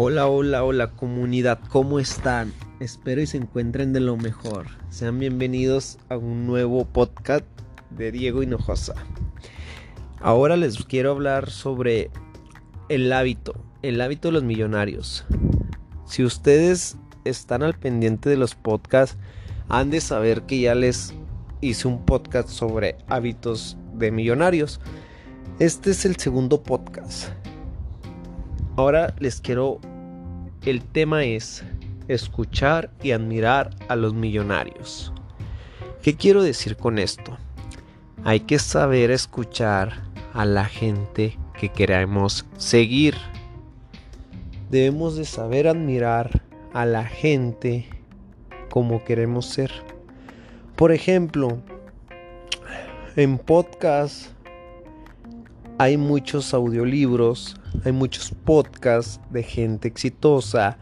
Hola, hola, hola comunidad, ¿cómo están? Espero y se encuentren de lo mejor. Sean bienvenidos a un nuevo podcast de Diego Hinojosa. Ahora les quiero hablar sobre el hábito, el hábito de los millonarios. Si ustedes están al pendiente de los podcasts, han de saber que ya les hice un podcast sobre hábitos de millonarios. Este es el segundo podcast. Ahora les quiero... El tema es escuchar y admirar a los millonarios. ¿Qué quiero decir con esto? Hay que saber escuchar a la gente que queremos seguir. Debemos de saber admirar a la gente como queremos ser. Por ejemplo, en podcast hay muchos audiolibros, hay muchos podcasts de gente exitosa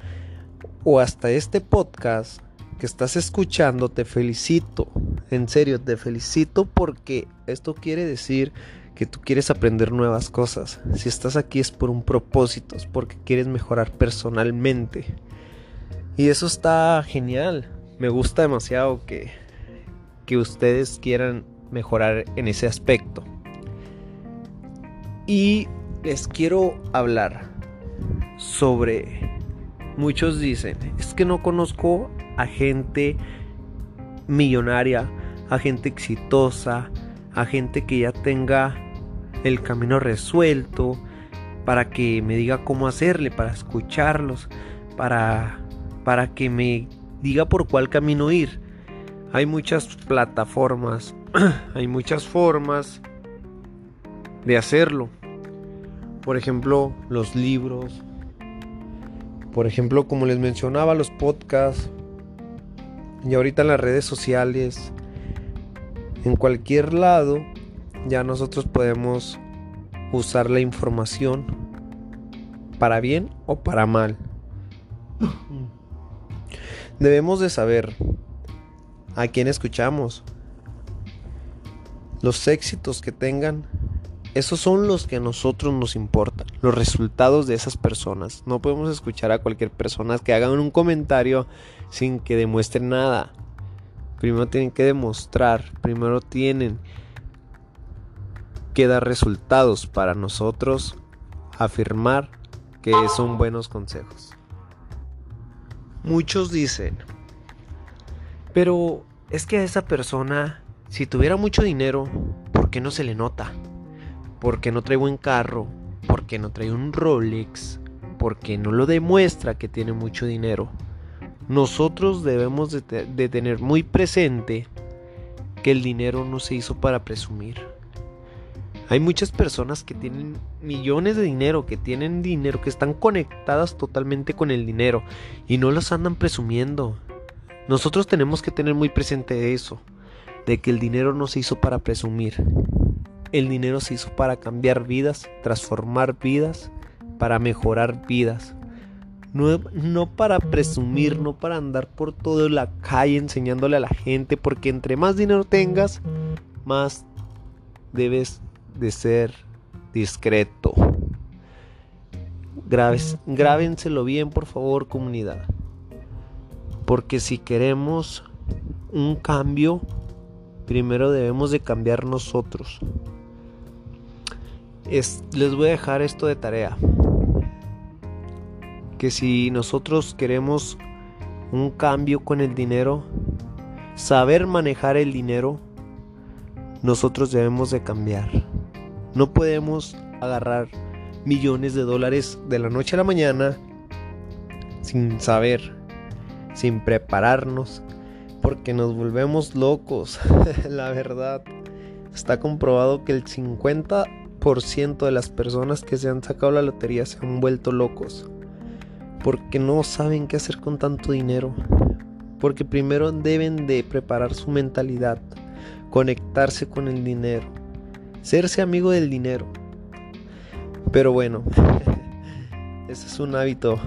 o hasta este podcast que estás escuchando, te felicito. En serio, te felicito porque esto quiere decir que tú quieres aprender nuevas cosas. Si estás aquí es por un propósito, es porque quieres mejorar personalmente. Y eso está genial. Me gusta demasiado que, que ustedes quieran mejorar en ese aspecto. Y les quiero hablar sobre... Muchos dicen, es que no conozco a gente millonaria, a gente exitosa, a gente que ya tenga el camino resuelto, para que me diga cómo hacerle, para escucharlos, para, para que me diga por cuál camino ir. Hay muchas plataformas, hay muchas formas de hacerlo. Por ejemplo, los libros. Por ejemplo, como les mencionaba, los podcasts. Y ahorita en las redes sociales. En cualquier lado ya nosotros podemos usar la información para bien o para mal. Debemos de saber a quién escuchamos. Los éxitos que tengan esos son los que a nosotros nos importan, los resultados de esas personas. No podemos escuchar a cualquier persona que haga un comentario sin que demuestre nada. Primero tienen que demostrar, primero tienen que dar resultados para nosotros afirmar que son buenos consejos. Muchos dicen, pero es que a esa persona, si tuviera mucho dinero, ¿por qué no se le nota? Porque no trae buen carro, porque no trae un Rolex, porque no lo demuestra que tiene mucho dinero. Nosotros debemos de, de tener muy presente que el dinero no se hizo para presumir. Hay muchas personas que tienen millones de dinero, que tienen dinero, que están conectadas totalmente con el dinero y no los andan presumiendo. Nosotros tenemos que tener muy presente eso, de que el dinero no se hizo para presumir, el dinero se hizo para cambiar vidas, transformar vidas, para mejorar vidas. No, para presumir, no para andar por toda la calle enseñándole a la gente, porque entre más dinero tengas, más debes de ser discreto. Graves, grábenselo bien, por favor, comunidad. Porque si queremos un cambio, primero debemos de cambiar nosotros les voy a dejar esto de tarea. Que si nosotros queremos un cambio con el dinero, saber manejar el dinero, nosotros debemos de cambiar. No podemos agarrar millones de dólares de la noche a la mañana sin saber, sin prepararnos, porque nos volvemos locos. la verdad, está comprobado que el 50 de las personas que se han sacado la lotería se han vuelto locos. Porque no saben qué hacer con tanto dinero. Porque primero deben de preparar su mentalidad, conectarse con el dinero, serse amigo del dinero. Pero bueno, ese es un hábito.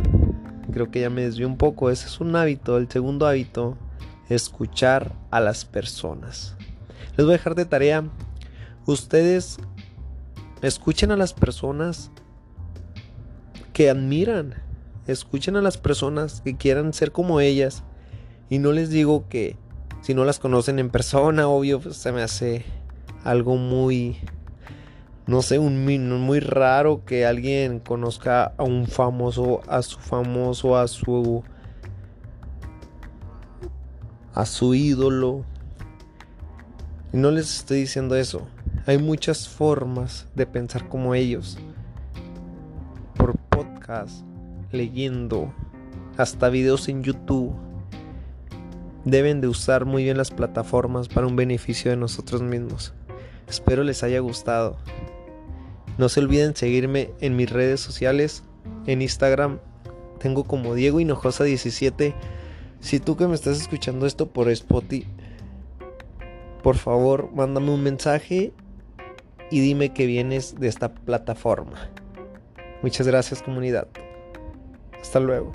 Creo que ya me desvió un poco. Ese es un hábito. El segundo hábito, escuchar a las personas. Les voy a dejar de tarea. Ustedes Escuchen a las personas que admiran. escuchen a las personas que quieran ser como ellas. Y no les digo que si no las conocen en persona, obvio, pues se me hace algo muy, no sé, un muy raro que alguien conozca a un famoso, a su famoso, a su, a su ídolo. Y no les estoy diciendo eso. Hay muchas formas de pensar como ellos. Por podcast, leyendo, hasta videos en YouTube. Deben de usar muy bien las plataformas para un beneficio de nosotros mismos. Espero les haya gustado. No se olviden seguirme en mis redes sociales. En Instagram tengo como Diego Hinojosa 17. Si tú que me estás escuchando esto por Spotify, por favor, mándame un mensaje y dime que vienes de esta plataforma. Muchas gracias comunidad. Hasta luego.